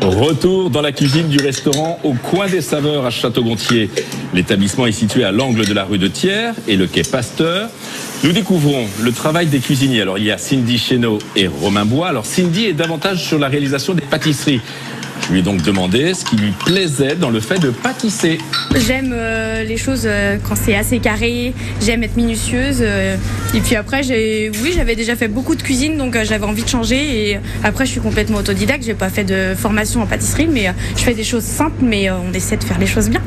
Retour dans la cuisine du restaurant au coin des saveurs à Château-Gontier. L'établissement est situé à l'angle de la rue de Thiers et le quai Pasteur. Nous découvrons le travail des cuisiniers. Alors il y a Cindy Chéneau et Romain Bois. Alors Cindy est davantage sur la réalisation des pâtisseries. Je lui ai donc demandé ce qui lui plaisait dans le fait de pâtisser. J'aime euh, les choses euh, quand c'est assez carré, j'aime être minutieuse. euh, et puis après, j'ai, oui, j'avais déjà fait beaucoup de cuisine, donc euh, j'avais envie de changer. Et après, je suis complètement autodidacte, j'ai pas fait de formation en pâtisserie, mais euh, je fais des choses simples, mais euh, on essaie de faire les choses bien.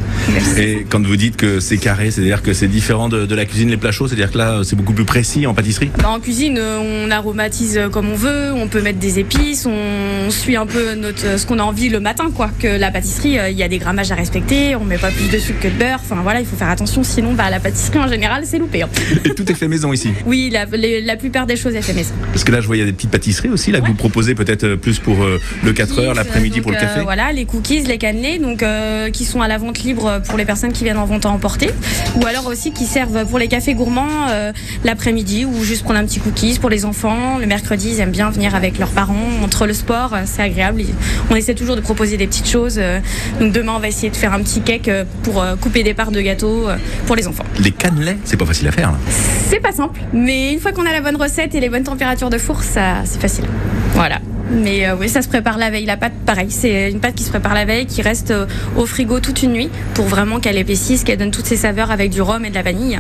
Et quand vous dites que c'est carré, c'est-à-dire que c'est différent de, de la cuisine les plats chauds, c'est-à-dire que là c'est beaucoup plus précis en pâtisserie? Bah, en cuisine, euh, on aromatise comme on veut, on peut mettre des épices, on suit un peu notre, ce qu'on a envie le matin, quoi. Que la pâtisserie, euh, il y a des grammages à respecter, on met pas plus de sucre que de beurre. Enfin voilà, il faut faire attention, sinon bah, la pâtisserie en général, c'est loupé. hein. Et tout est fait maison ici? Oui, la, les- la plupart des choses est fait maison. Parce que là je vois il y a des petites pâtisseries aussi, là que vous proposez peut-être euh, plus pour euh, le 4 heures, l'après-midi pour le café. voilà, les cookies, les cannelés, donc qui sont à la vente libre pour les personnes qui viennent en vente à emporter, ou alors aussi qui servent pour les cafés gourmands l'après-midi ou juste prendre un petit cookies pour les enfants. Le mercredi, ils aiment bien venir avec leurs parents entre le sport, c'est agréable. On essaie toujours de proposer des petites choses. euh, donc demain, on va essayer de faire un petit cake euh, pour euh, couper des parts de gâteau pour les enfants. Les cannelés, c'est pas facile à faire. C'est pas simple, mais une fois qu'on a la bonne recette et les bonnes températures de four, ça c'est facile. Voilà. Mais euh, oui, ça se prépare la veille. La pâte, pareil, c'est une pâte qui se prépare la veille, qui reste euh, au frigo toute une nuit pour vraiment qu'elle épaississe, qu'elle donne toutes ses saveurs avec du rhum et de la vanille.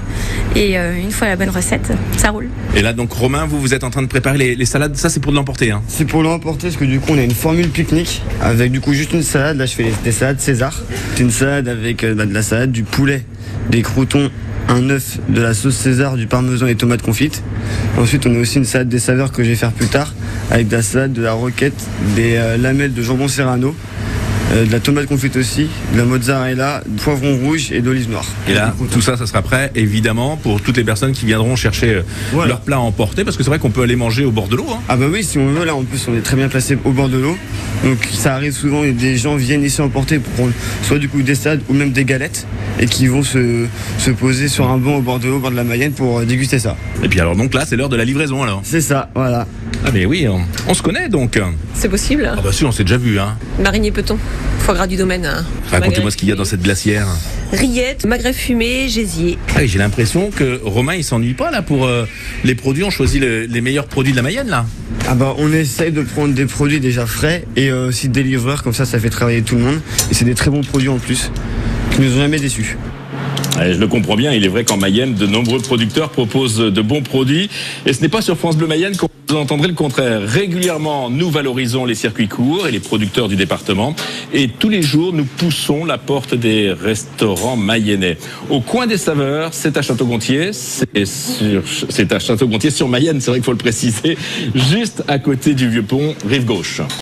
Et euh, une fois la bonne recette, ça roule. Et là donc Romain, vous vous êtes en train de préparer les, les salades, ça c'est pour de l'emporter. Hein. C'est pour l'emporter parce que du coup on a une formule pique-nique avec du coup juste une salade. Là je fais les- des salades César. C'est une salade avec bah, de la salade, du poulet, des croutons, un œuf, de la sauce César, du parmesan et tomates confites. Ensuite on a aussi une salade des saveurs que je vais faire plus tard avec de la salade, de la roquette, des euh, lamelles de jambon serrano. Euh, de la tomate confite aussi, de la mozzarella, du poivron rouge et d'olive noire. Et là, tout ça, ça sera prêt, évidemment, pour toutes les personnes qui viendront chercher euh, Voilà. leur plat à emporter, parce que c'est vrai qu'on peut aller manger au bord de l'eau. Hein. Ah bah oui, si on veut, là en plus on est très bien placé au bord de l'eau. Donc ça arrive souvent, et des gens viennent ici emporter pour prendre soit du coup des salades ou même des galettes et qui vont se, se poser sur un banc au bord de l'eau, au bord de la Mayenne pour euh, déguster ça. Et puis alors donc là, c'est l'heure de la livraison alors. C'est ça, voilà. Ah mais oui, on, on se connaît donc. C'est possible. Ah bah si, on s'est déjà vu. Hein. Marinier Peton, foie gras du domaine. hein. Racontez-moi ce qu'il y a dans cette glacière. Rillettes, magret fumé, gésier. Ah oui, J'ai l'impression que Romain, il s'ennuie pas là pour euh, les produits. On choisit le- les meilleurs produits de la Mayenne là. Ah bah on essaye de prendre des produits déjà frais et euh, aussi des livreurs, comme ça ça fait travailler tout le monde. Et c'est des très bons produits en plus, qui nous ont jamais déçus. Je le comprends bien, il est vrai qu'en Mayenne, de nombreux producteurs proposent de bons produits. Et ce n'est pas sur France Bleu Mayenne qu'on vous entendrez le contraire. Régulièrement, nous valorisons les circuits courts et les producteurs du département. Et tous les jours, nous poussons la porte des restaurants mayennais. Au coin des saveurs, c'est à Château-Gontier. C'est à Château-Gontier sur Mayenne, c'est vrai qu'il faut le préciser. Juste à côté du vieux pont, rive gauche.